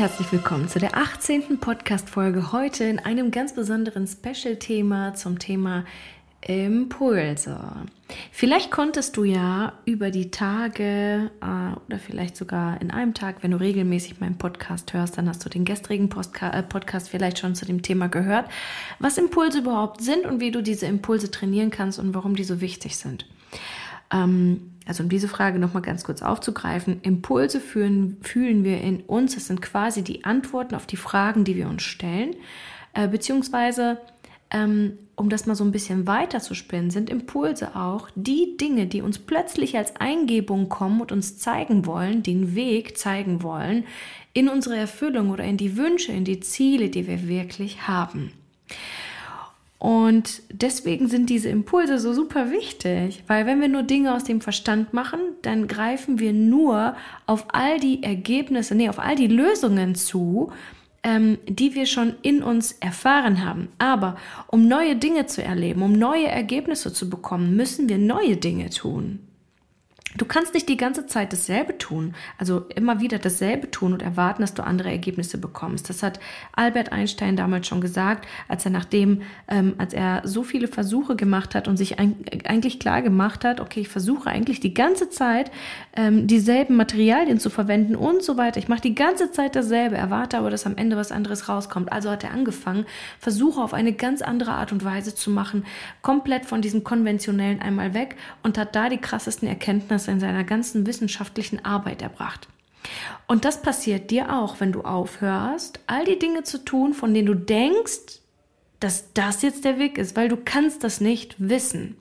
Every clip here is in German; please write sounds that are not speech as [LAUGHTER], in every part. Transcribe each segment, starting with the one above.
herzlich willkommen zu der 18. Podcast-Folge heute in einem ganz besonderen Special-Thema zum Thema Impulse. Vielleicht konntest du ja über die Tage äh, oder vielleicht sogar in einem Tag, wenn du regelmäßig meinen Podcast hörst, dann hast du den gestrigen Postka äh, Podcast vielleicht schon zu dem Thema gehört, was Impulse überhaupt sind und wie du diese Impulse trainieren kannst und warum die so wichtig sind. Ähm, also um diese Frage nochmal ganz kurz aufzugreifen, Impulse fühlen, fühlen wir in uns, das sind quasi die Antworten auf die Fragen, die wir uns stellen, äh, beziehungsweise ähm, um das mal so ein bisschen weiter zu spinnen, sind Impulse auch die Dinge, die uns plötzlich als Eingebung kommen und uns zeigen wollen, den Weg zeigen wollen in unsere Erfüllung oder in die Wünsche, in die Ziele, die wir wirklich haben. Und deswegen sind diese Impulse so super wichtig, weil wenn wir nur Dinge aus dem Verstand machen, dann greifen wir nur auf all die Ergebnisse, nee, auf all die Lösungen zu, ähm, die wir schon in uns erfahren haben. Aber um neue Dinge zu erleben, um neue Ergebnisse zu bekommen, müssen wir neue Dinge tun. Du kannst nicht die ganze Zeit dasselbe tun, also immer wieder dasselbe tun und erwarten, dass du andere Ergebnisse bekommst. Das hat Albert Einstein damals schon gesagt, als er nachdem, ähm, als er so viele Versuche gemacht hat und sich ein, eigentlich klar gemacht hat, okay, ich versuche eigentlich die ganze Zeit ähm, dieselben Materialien zu verwenden und so weiter. Ich mache die ganze Zeit dasselbe, erwarte aber, dass am Ende was anderes rauskommt. Also hat er angefangen, Versuche auf eine ganz andere Art und Weise zu machen, komplett von diesem konventionellen einmal weg und hat da die krassesten Erkenntnisse in seiner ganzen wissenschaftlichen Arbeit erbracht. Und das passiert dir auch, wenn du aufhörst, all die Dinge zu tun, von denen du denkst, dass das jetzt der Weg ist, weil du kannst das nicht wissen.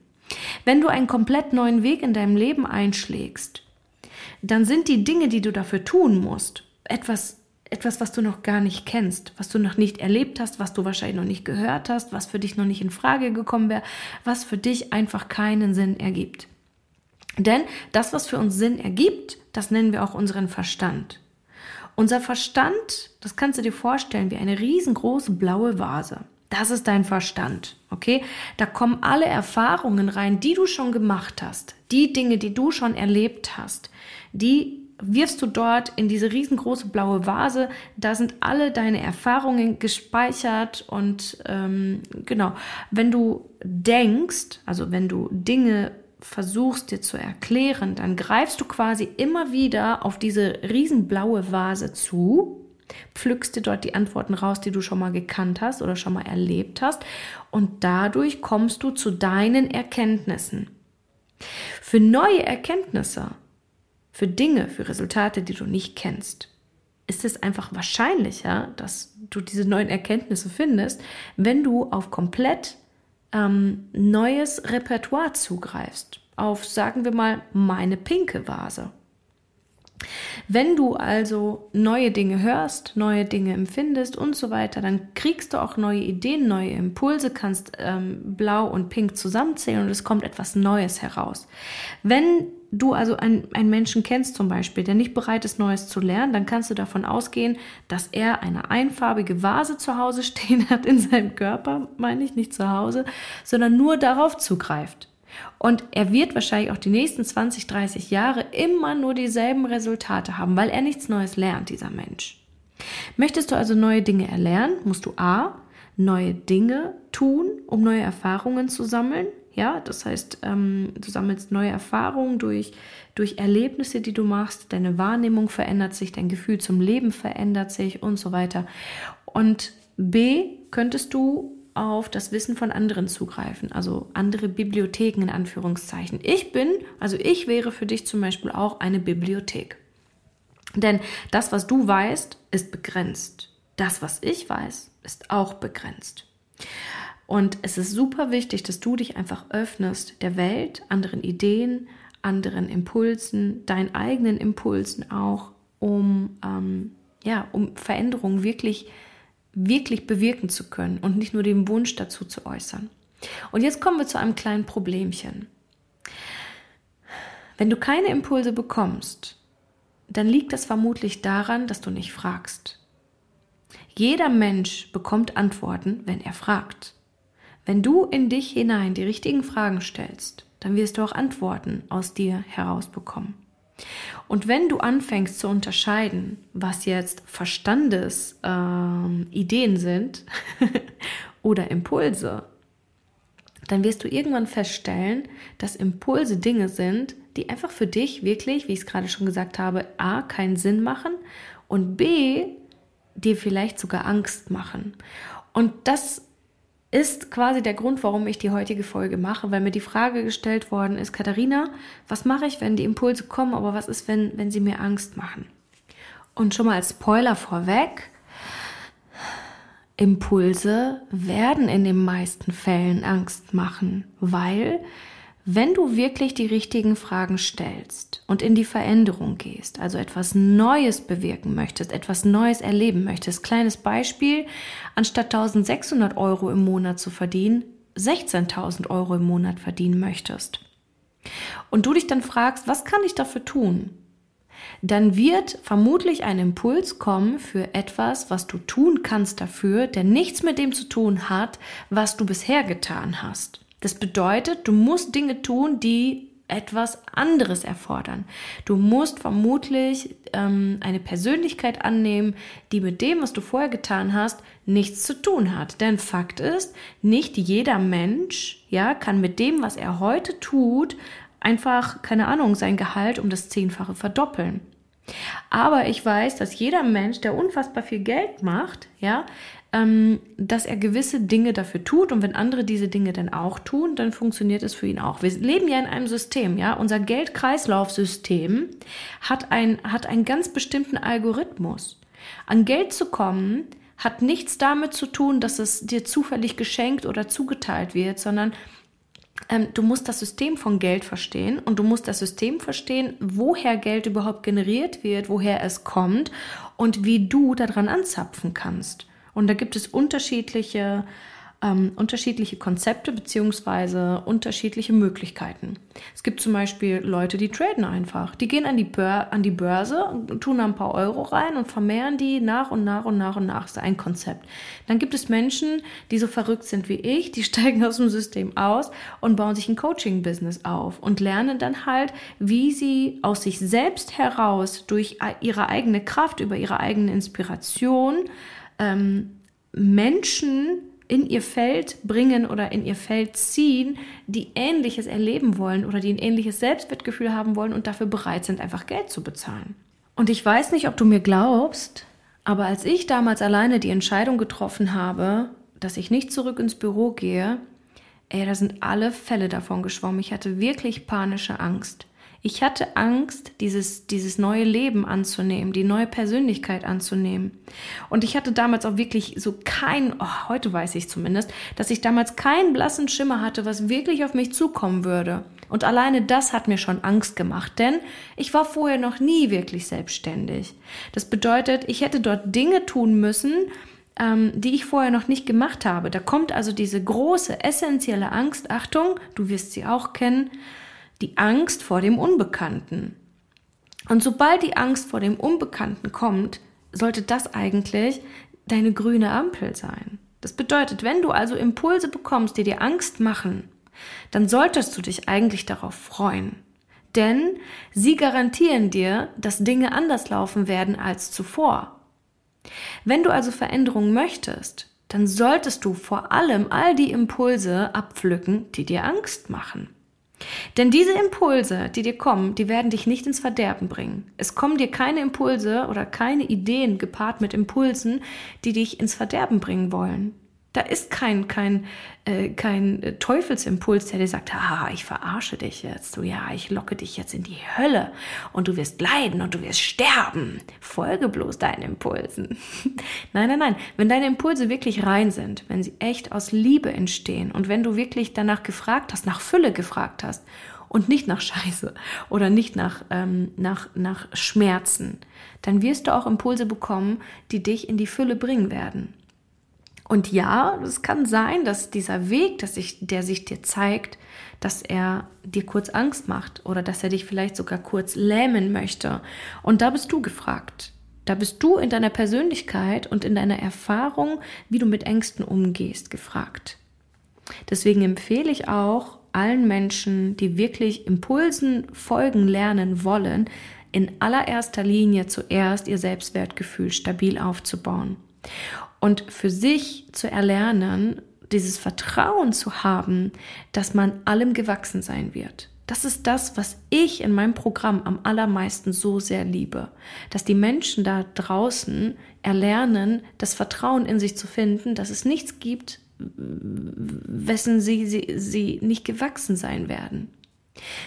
Wenn du einen komplett neuen Weg in deinem Leben einschlägst, dann sind die Dinge, die du dafür tun musst, etwas etwas, was du noch gar nicht kennst, was du noch nicht erlebt hast, was du wahrscheinlich noch nicht gehört hast, was für dich noch nicht in Frage gekommen wäre, was für dich einfach keinen Sinn ergibt. Denn das, was für uns Sinn ergibt, das nennen wir auch unseren Verstand. Unser Verstand, das kannst du dir vorstellen wie eine riesengroße blaue Vase. Das ist dein Verstand, okay? Da kommen alle Erfahrungen rein, die du schon gemacht hast, die Dinge, die du schon erlebt hast, die wirfst du dort in diese riesengroße blaue Vase. Da sind alle deine Erfahrungen gespeichert und ähm, genau, wenn du denkst, also wenn du Dinge versuchst dir zu erklären, dann greifst du quasi immer wieder auf diese riesenblaue Vase zu, pflückst dir dort die Antworten raus, die du schon mal gekannt hast oder schon mal erlebt hast und dadurch kommst du zu deinen Erkenntnissen. Für neue Erkenntnisse, für Dinge, für Resultate, die du nicht kennst, ist es einfach wahrscheinlicher, dass du diese neuen Erkenntnisse findest, wenn du auf komplett ähm, neues Repertoire zugreifst. Auf, sagen wir mal, meine pinke Vase. Wenn du also neue Dinge hörst, neue Dinge empfindest und so weiter, dann kriegst du auch neue Ideen, neue Impulse, kannst ähm, blau und pink zusammenzählen und es kommt etwas Neues heraus. Wenn du also einen, einen Menschen kennst zum Beispiel, der nicht bereit ist, Neues zu lernen, dann kannst du davon ausgehen, dass er eine einfarbige Vase zu Hause [LAUGHS] stehen hat in seinem Körper, meine ich nicht zu Hause, sondern nur darauf zugreift. Und er wird wahrscheinlich auch die nächsten 20, 30 Jahre immer nur dieselben Resultate haben, weil er nichts Neues lernt, dieser Mensch. Möchtest du also neue Dinge erlernen, musst du A, neue Dinge tun, um neue Erfahrungen zu sammeln. Ja, das heißt, ähm, du sammelst neue Erfahrungen durch, durch Erlebnisse, die du machst, deine Wahrnehmung verändert sich, dein Gefühl zum Leben verändert sich und so weiter. Und B, könntest du auf das Wissen von anderen zugreifen, also andere Bibliotheken in Anführungszeichen. Ich bin, also ich wäre für dich zum Beispiel auch eine Bibliothek. Denn das, was du weißt, ist begrenzt. Das, was ich weiß, ist auch begrenzt. Und es ist super wichtig, dass du dich einfach öffnest der Welt, anderen Ideen, anderen Impulsen, deinen eigenen Impulsen auch, um, ähm, ja, um Veränderungen wirklich, wirklich bewirken zu können und nicht nur den Wunsch dazu zu äußern. Und jetzt kommen wir zu einem kleinen Problemchen. Wenn du keine Impulse bekommst, dann liegt das vermutlich daran, dass du nicht fragst. Jeder Mensch bekommt Antworten, wenn er fragt. Wenn du in dich hinein die richtigen Fragen stellst, dann wirst du auch Antworten aus dir herausbekommen. Und wenn du anfängst zu unterscheiden, was jetzt Verstandesideen ähm, sind [LAUGHS] oder Impulse, dann wirst du irgendwann feststellen, dass Impulse Dinge sind, die einfach für dich wirklich, wie ich es gerade schon gesagt habe, a, keinen Sinn machen und b, dir vielleicht sogar Angst machen. Und das ist quasi der Grund, warum ich die heutige Folge mache, weil mir die Frage gestellt worden ist, Katharina, was mache ich, wenn die Impulse kommen, aber was ist, wenn, wenn sie mir Angst machen? Und schon mal als Spoiler vorweg, Impulse werden in den meisten Fällen Angst machen, weil wenn du wirklich die richtigen Fragen stellst und in die Veränderung gehst, also etwas Neues bewirken möchtest, etwas Neues erleben möchtest, kleines Beispiel, anstatt 1600 Euro im Monat zu verdienen, 16.000 Euro im Monat verdienen möchtest. Und du dich dann fragst, was kann ich dafür tun? Dann wird vermutlich ein Impuls kommen für etwas, was du tun kannst dafür, der nichts mit dem zu tun hat, was du bisher getan hast. Das bedeutet, du musst Dinge tun, die etwas anderes erfordern. Du musst vermutlich ähm, eine Persönlichkeit annehmen, die mit dem, was du vorher getan hast, nichts zu tun hat. Denn Fakt ist, nicht jeder Mensch, ja, kann mit dem, was er heute tut, einfach, keine Ahnung, sein Gehalt um das Zehnfache verdoppeln. Aber ich weiß, dass jeder Mensch, der unfassbar viel Geld macht, ja, ähm, dass er gewisse Dinge dafür tut und wenn andere diese Dinge dann auch tun, dann funktioniert es für ihn auch. Wir leben ja in einem System, ja. Unser Geldkreislaufsystem hat, ein, hat einen ganz bestimmten Algorithmus. An Geld zu kommen, hat nichts damit zu tun, dass es dir zufällig geschenkt oder zugeteilt wird, sondern ähm, du musst das System von Geld verstehen und du musst das System verstehen, woher Geld überhaupt generiert wird, woher es kommt und wie du daran anzapfen kannst. Und da gibt es unterschiedliche ähm, unterschiedliche Konzepte beziehungsweise unterschiedliche Möglichkeiten. Es gibt zum Beispiel Leute, die traden einfach. Die gehen an die, Bör an die Börse, tun da ein paar Euro rein und vermehren die nach und nach und nach und nach. Das ist ein Konzept. Dann gibt es Menschen, die so verrückt sind wie ich, die [LAUGHS] steigen aus dem System aus und bauen sich ein Coaching-Business auf und lernen dann halt, wie sie aus sich selbst heraus durch ihre eigene Kraft, über ihre eigene Inspiration ähm, Menschen in ihr Feld bringen oder in ihr Feld ziehen, die Ähnliches erleben wollen oder die ein ähnliches Selbstwertgefühl haben wollen und dafür bereit sind, einfach Geld zu bezahlen. Und ich weiß nicht, ob du mir glaubst, aber als ich damals alleine die Entscheidung getroffen habe, dass ich nicht zurück ins Büro gehe, ey, da sind alle Fälle davon geschwommen. Ich hatte wirklich panische Angst. Ich hatte Angst, dieses, dieses neue Leben anzunehmen, die neue Persönlichkeit anzunehmen. Und ich hatte damals auch wirklich so kein, oh, heute weiß ich zumindest, dass ich damals keinen blassen Schimmer hatte, was wirklich auf mich zukommen würde. Und alleine das hat mir schon Angst gemacht, denn ich war vorher noch nie wirklich selbstständig. Das bedeutet, ich hätte dort Dinge tun müssen, ähm, die ich vorher noch nicht gemacht habe. Da kommt also diese große, essentielle Angst, Achtung, du wirst sie auch kennen, die Angst vor dem Unbekannten. Und sobald die Angst vor dem Unbekannten kommt, sollte das eigentlich deine grüne Ampel sein. Das bedeutet, wenn du also Impulse bekommst, die dir Angst machen, dann solltest du dich eigentlich darauf freuen. Denn sie garantieren dir, dass Dinge anders laufen werden als zuvor. Wenn du also Veränderungen möchtest, dann solltest du vor allem all die Impulse abpflücken, die dir Angst machen. Denn diese Impulse, die dir kommen, die werden dich nicht ins Verderben bringen. Es kommen dir keine Impulse oder keine Ideen gepaart mit Impulsen, die dich ins Verderben bringen wollen. Da ist kein, kein, äh, kein Teufelsimpuls, der dir sagt, ah, ich verarsche dich jetzt, so ja, ich locke dich jetzt in die Hölle und du wirst leiden und du wirst sterben. Folge bloß deinen Impulsen. [LAUGHS] nein, nein, nein. Wenn deine Impulse wirklich rein sind, wenn sie echt aus Liebe entstehen und wenn du wirklich danach gefragt hast, nach Fülle gefragt hast und nicht nach Scheiße oder nicht nach, ähm, nach, nach Schmerzen, dann wirst du auch Impulse bekommen, die dich in die Fülle bringen werden. Und ja, es kann sein, dass dieser Weg, dass sich, der sich dir zeigt, dass er dir kurz Angst macht oder dass er dich vielleicht sogar kurz lähmen möchte. Und da bist du gefragt. Da bist du in deiner Persönlichkeit und in deiner Erfahrung, wie du mit Ängsten umgehst, gefragt. Deswegen empfehle ich auch, allen Menschen, die wirklich Impulsen folgen lernen wollen, in allererster Linie zuerst ihr Selbstwertgefühl stabil aufzubauen und für sich zu erlernen, dieses Vertrauen zu haben, dass man allem gewachsen sein wird. Das ist das, was ich in meinem Programm am allermeisten so sehr liebe, dass die Menschen da draußen erlernen, das Vertrauen in sich zu finden, dass es nichts gibt, wessen sie, sie, sie nicht gewachsen sein werden.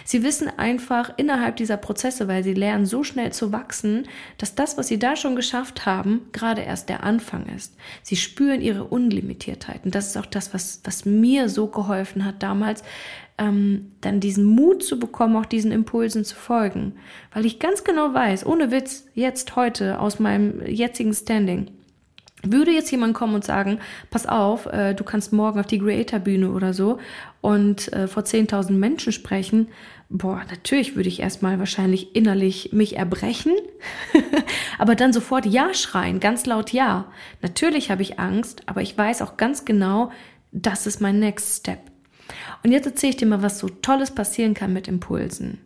Sie wissen einfach innerhalb dieser Prozesse, weil sie lernen so schnell zu wachsen, dass das, was sie da schon geschafft haben, gerade erst der Anfang ist. Sie spüren ihre Unlimitiertheit. Und das ist auch das, was, was mir so geholfen hat damals, ähm, dann diesen Mut zu bekommen, auch diesen Impulsen zu folgen. Weil ich ganz genau weiß, ohne Witz, jetzt, heute, aus meinem jetzigen Standing, würde jetzt jemand kommen und sagen, pass auf, äh, du kannst morgen auf die Creator-Bühne oder so und äh, vor 10.000 Menschen sprechen, boah, natürlich würde ich erstmal wahrscheinlich innerlich mich erbrechen, [LAUGHS] aber dann sofort Ja schreien, ganz laut Ja. Natürlich habe ich Angst, aber ich weiß auch ganz genau, das ist mein Next Step. Und jetzt erzähle ich dir mal, was so Tolles passieren kann mit Impulsen.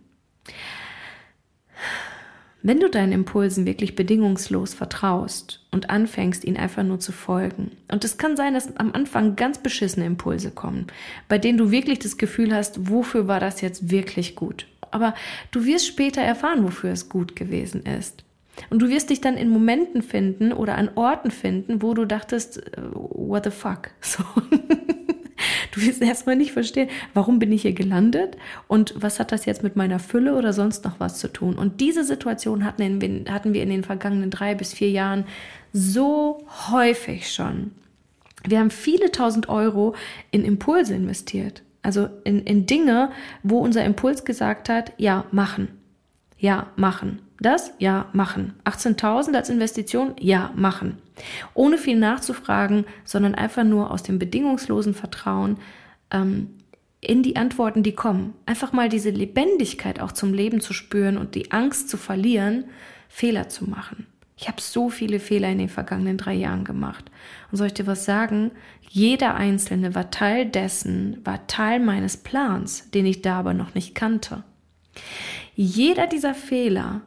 Wenn du deinen Impulsen wirklich bedingungslos vertraust und anfängst, ihnen einfach nur zu folgen, und es kann sein, dass am Anfang ganz beschissene Impulse kommen, bei denen du wirklich das Gefühl hast, wofür war das jetzt wirklich gut? Aber du wirst später erfahren, wofür es gut gewesen ist. Und du wirst dich dann in Momenten finden oder an Orten finden, wo du dachtest, äh, what the fuck? [LAUGHS] So. [LAUGHS] Du wirst erstmal nicht verstehen, warum bin ich hier gelandet und was hat das jetzt mit meiner Fülle oder sonst noch was zu tun. Und diese Situation hatten, in, hatten wir in den vergangenen drei bis vier Jahren so häufig schon. Wir haben viele tausend Euro in Impulse investiert. Also in, in Dinge, wo unser Impuls gesagt hat, ja, machen. Ja, machen. Das? Ja, machen. 18.000 als Investition? Ja, machen. Ohne viel nachzufragen, sondern einfach nur aus dem bedingungslosen Vertrauen ähm, in die Antworten, die kommen. Einfach mal diese Lebendigkeit auch zum Leben zu spüren und die Angst zu verlieren, Fehler zu machen. Ich habe so viele Fehler in den vergangenen drei Jahren gemacht. Und soll ich dir was sagen? Jeder einzelne war Teil dessen, war Teil meines Plans, den ich da aber noch nicht kannte. Jeder dieser Fehler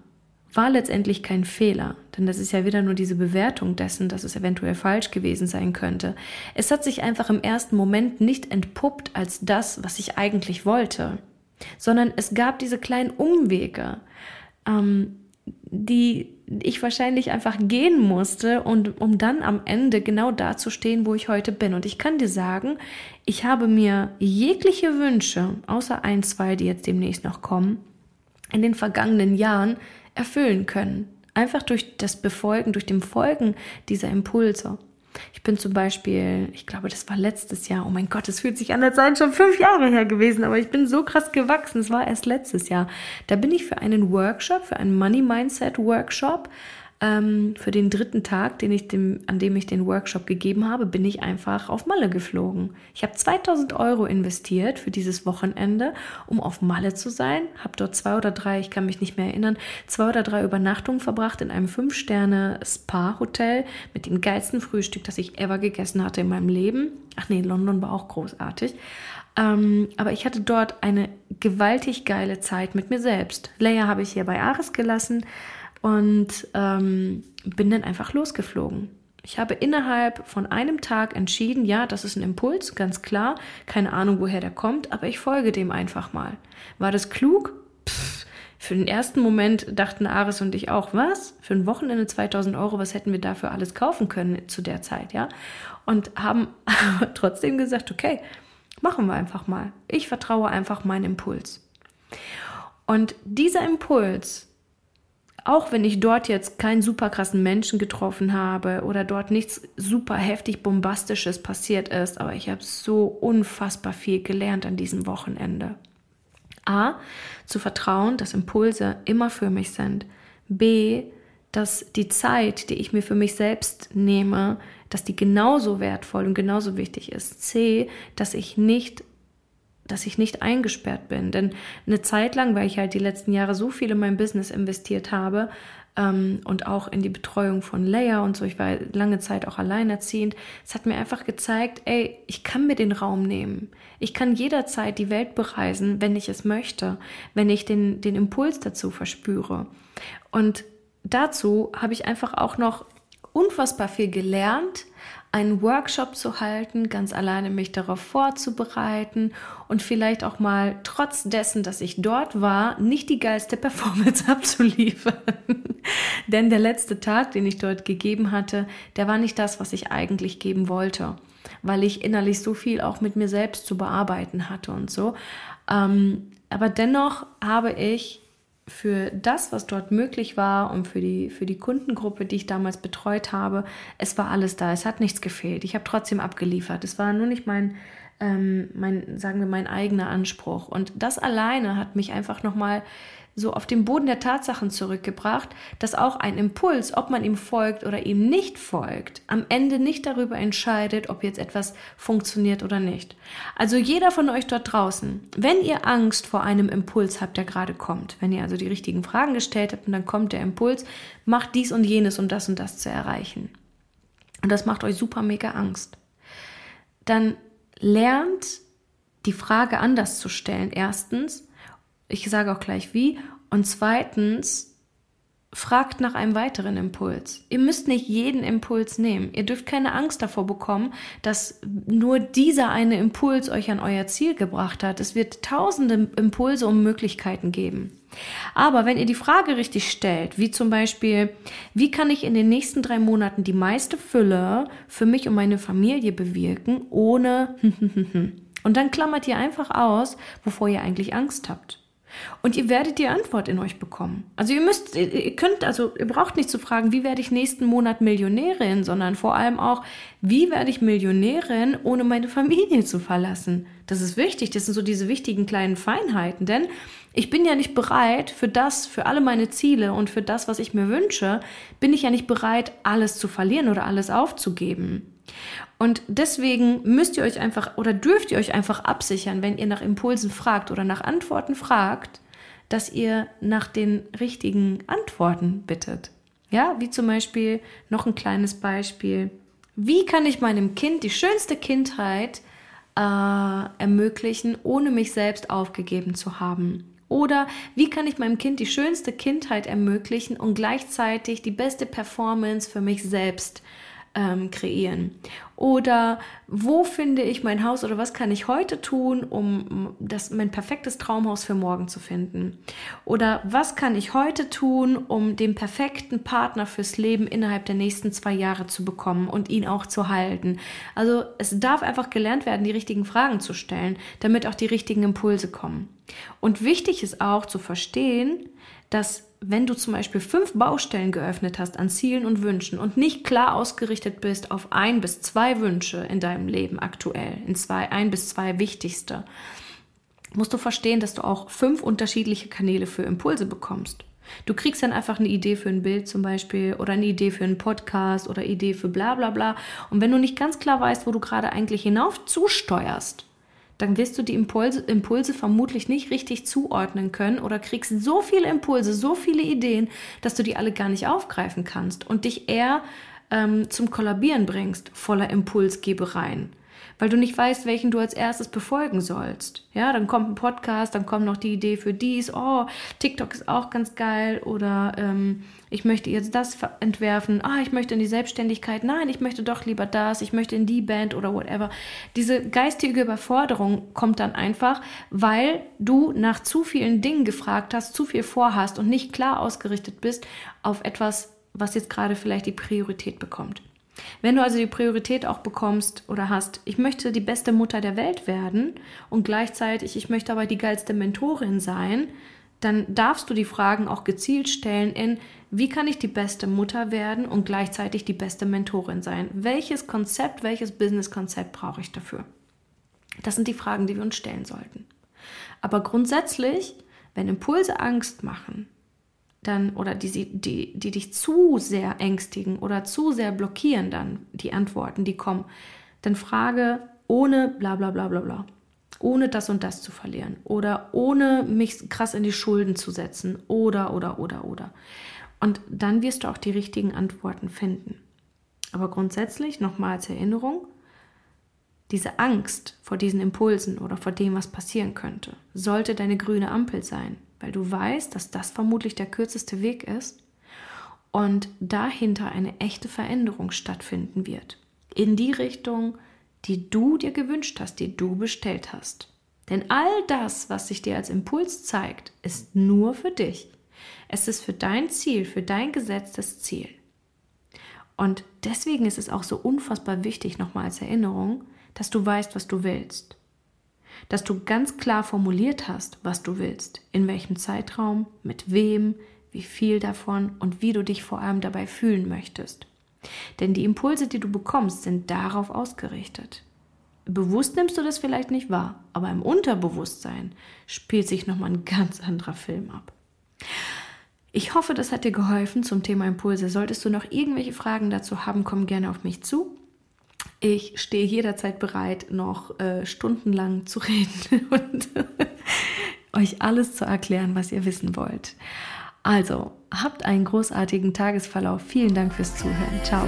war letztendlich kein Fehler, denn das ist ja wieder nur diese Bewertung dessen, dass es eventuell falsch gewesen sein könnte. Es hat sich einfach im ersten Moment nicht entpuppt als das, was ich eigentlich wollte, sondern es gab diese kleinen Umwege, ähm, die ich wahrscheinlich einfach gehen musste und um dann am Ende genau da zu stehen, wo ich heute bin. Und ich kann dir sagen, ich habe mir jegliche Wünsche, außer ein, zwei, die jetzt demnächst noch kommen, in den vergangenen Jahren erfüllen können. Einfach durch das Befolgen, durch dem Folgen dieser Impulse. Ich bin zum Beispiel, ich glaube, das war letztes Jahr. Oh mein Gott, es fühlt sich an, als seien schon fünf Jahre her gewesen, aber ich bin so krass gewachsen. Es war erst letztes Jahr. Da bin ich für einen Workshop, für einen Money Mindset Workshop ähm, für den dritten Tag, den ich dem, an dem ich den Workshop gegeben habe, bin ich einfach auf Malle geflogen. Ich habe 2000 Euro investiert für dieses Wochenende, um auf Malle zu sein. Habe dort zwei oder drei, ich kann mich nicht mehr erinnern, zwei oder drei Übernachtungen verbracht in einem Fünf-Sterne-Spa-Hotel mit dem geilsten Frühstück, das ich ever gegessen hatte in meinem Leben. Ach nee, London war auch großartig. Ähm, aber ich hatte dort eine gewaltig geile Zeit mit mir selbst. Leia habe ich hier bei Ares gelassen und ähm, bin dann einfach losgeflogen. Ich habe innerhalb von einem Tag entschieden, ja, das ist ein Impuls, ganz klar, keine Ahnung, woher der kommt, aber ich folge dem einfach mal. War das klug? Pff, für den ersten Moment dachten Aris und ich auch, was? Für ein Wochenende 2000 Euro, was hätten wir dafür alles kaufen können zu der Zeit, ja? Und haben [LAUGHS] trotzdem gesagt, okay, machen wir einfach mal. Ich vertraue einfach meinem Impuls. Und dieser Impuls auch wenn ich dort jetzt keinen super krassen Menschen getroffen habe oder dort nichts super heftig bombastisches passiert ist, aber ich habe so unfassbar viel gelernt an diesem Wochenende. A, zu vertrauen, dass Impulse immer für mich sind. B, dass die Zeit, die ich mir für mich selbst nehme, dass die genauso wertvoll und genauso wichtig ist. C, dass ich nicht dass ich nicht eingesperrt bin. Denn eine Zeit lang, weil ich halt die letzten Jahre so viel in mein Business investiert habe, ähm, und auch in die Betreuung von Leia und so. Ich war lange Zeit auch alleinerziehend. Es hat mir einfach gezeigt, ey, ich kann mir den Raum nehmen. Ich kann jederzeit die Welt bereisen, wenn ich es möchte, wenn ich den, den Impuls dazu verspüre. Und dazu habe ich einfach auch noch unfassbar viel gelernt, einen Workshop zu halten, ganz alleine mich darauf vorzubereiten und vielleicht auch mal trotz dessen, dass ich dort war, nicht die geilste [LAUGHS] Performance abzuliefern. [LAUGHS] Denn der letzte Tag, den ich dort gegeben hatte, der war nicht das, was ich eigentlich geben wollte, weil ich innerlich so viel auch mit mir selbst zu bearbeiten hatte und so. Ähm, aber dennoch habe ich für das, was dort möglich war und für die, für die Kundengruppe, die ich damals betreut habe, es war alles da. Es hat nichts gefehlt. Ich habe trotzdem abgeliefert. Es war nur nicht mein, ähm, mein, sagen wir, mein eigener Anspruch. Und das alleine hat mich einfach nochmal so auf den Boden der Tatsachen zurückgebracht, dass auch ein Impuls, ob man ihm folgt oder ihm nicht folgt, am Ende nicht darüber entscheidet, ob jetzt etwas funktioniert oder nicht. Also jeder von euch dort draußen, wenn ihr Angst vor einem Impuls habt, der gerade kommt, wenn ihr also die richtigen Fragen gestellt habt und dann kommt der Impuls, macht dies und jenes, um das und das zu erreichen. Und das macht euch super mega Angst. Dann lernt die Frage anders zu stellen. Erstens, ich sage auch gleich wie. Und zweitens, fragt nach einem weiteren Impuls. Ihr müsst nicht jeden Impuls nehmen. Ihr dürft keine Angst davor bekommen, dass nur dieser eine Impuls euch an euer Ziel gebracht hat. Es wird tausende Impulse und Möglichkeiten geben. Aber wenn ihr die Frage richtig stellt, wie zum Beispiel, wie kann ich in den nächsten drei Monaten die meiste Fülle für mich und meine Familie bewirken, ohne [LAUGHS] und dann klammert ihr einfach aus, wovor ihr eigentlich Angst habt. Und ihr werdet die Antwort in euch bekommen. Also ihr müsst, ihr könnt, also ihr braucht nicht zu fragen, wie werde ich nächsten Monat Millionärin, sondern vor allem auch, wie werde ich Millionärin, ohne meine Familie zu verlassen. Das ist wichtig. Das sind so diese wichtigen kleinen Feinheiten. Denn ich bin ja nicht bereit für das, für alle meine Ziele und für das, was ich mir wünsche, bin ich ja nicht bereit, alles zu verlieren oder alles aufzugeben. Und deswegen müsst ihr euch einfach oder dürft ihr euch einfach absichern, wenn ihr nach Impulsen fragt oder nach Antworten fragt, dass ihr nach den richtigen Antworten bittet. Ja, wie zum Beispiel noch ein kleines Beispiel. Wie kann ich meinem Kind die schönste Kindheit äh, ermöglichen, ohne mich selbst aufgegeben zu haben? Oder wie kann ich meinem Kind die schönste Kindheit ermöglichen und gleichzeitig die beste Performance für mich selbst ähm, kreieren? Oder wo finde ich mein Haus oder was kann ich heute tun, um das, mein perfektes Traumhaus für morgen zu finden? Oder was kann ich heute tun, um den perfekten Partner fürs Leben innerhalb der nächsten zwei Jahre zu bekommen und ihn auch zu halten? Also es darf einfach gelernt werden, die richtigen Fragen zu stellen, damit auch die richtigen Impulse kommen. Und wichtig ist auch zu verstehen, dass wenn du zum Beispiel fünf Baustellen geöffnet hast an Zielen und Wünschen und nicht klar ausgerichtet bist auf ein bis zwei Wünsche in deinem Leben aktuell, in zwei, ein bis zwei wichtigste, musst du verstehen, dass du auch fünf unterschiedliche Kanäle für Impulse bekommst. Du kriegst dann einfach eine Idee für ein Bild zum Beispiel oder eine Idee für einen Podcast oder Idee für bla bla bla. Und wenn du nicht ganz klar weißt, wo du gerade eigentlich hinauf zusteuerst, dann wirst du die Impulse, Impulse vermutlich nicht richtig zuordnen können oder kriegst so viele Impulse, so viele Ideen, dass du die alle gar nicht aufgreifen kannst und dich eher ähm, zum Kollabieren bringst, voller Impulsgebereien weil du nicht weißt, welchen du als erstes befolgen sollst. Ja, dann kommt ein Podcast, dann kommt noch die Idee für dies, oh, TikTok ist auch ganz geil oder ähm, ich möchte jetzt das entwerfen, ah, ich möchte in die Selbstständigkeit, nein, ich möchte doch lieber das, ich möchte in die Band oder whatever. Diese geistige Überforderung kommt dann einfach, weil du nach zu vielen Dingen gefragt hast, zu viel vorhast und nicht klar ausgerichtet bist auf etwas, was jetzt gerade vielleicht die Priorität bekommt. Wenn du also die Priorität auch bekommst oder hast, ich möchte die beste Mutter der Welt werden und gleichzeitig ich möchte aber die geilste Mentorin sein, dann darfst du die Fragen auch gezielt stellen in, wie kann ich die beste Mutter werden und gleichzeitig die beste Mentorin sein? Welches Konzept, welches Business-Konzept brauche ich dafür? Das sind die Fragen, die wir uns stellen sollten. Aber grundsätzlich, wenn Impulse Angst machen, dann oder die, die, die dich zu sehr ängstigen oder zu sehr blockieren, dann die Antworten, die kommen, dann frage ohne bla bla bla bla bla. Ohne das und das zu verlieren oder ohne mich krass in die Schulden zu setzen oder oder oder oder. Und dann wirst du auch die richtigen Antworten finden. Aber grundsätzlich, nochmal als Erinnerung, diese Angst vor diesen Impulsen oder vor dem, was passieren könnte, sollte deine grüne Ampel sein, weil du weißt, dass das vermutlich der kürzeste Weg ist und dahinter eine echte Veränderung stattfinden wird. In die Richtung, die du dir gewünscht hast, die du bestellt hast. Denn all das, was sich dir als Impuls zeigt, ist nur für dich. Es ist für dein Ziel, für dein gesetztes Ziel. Und deswegen ist es auch so unfassbar wichtig, nochmal als Erinnerung, dass du weißt, was du willst. Dass du ganz klar formuliert hast, was du willst, in welchem Zeitraum, mit wem, wie viel davon und wie du dich vor allem dabei fühlen möchtest. Denn die Impulse, die du bekommst, sind darauf ausgerichtet. Bewusst nimmst du das vielleicht nicht wahr, aber im Unterbewusstsein spielt sich nochmal ein ganz anderer Film ab. Ich hoffe, das hat dir geholfen zum Thema Impulse. Solltest du noch irgendwelche Fragen dazu haben, komm gerne auf mich zu. Ich stehe jederzeit bereit, noch äh, stundenlang zu reden [LAUGHS] und [LAUGHS] euch alles zu erklären, was ihr wissen wollt. Also, habt einen großartigen Tagesverlauf. Vielen Dank fürs Zuhören. Ciao.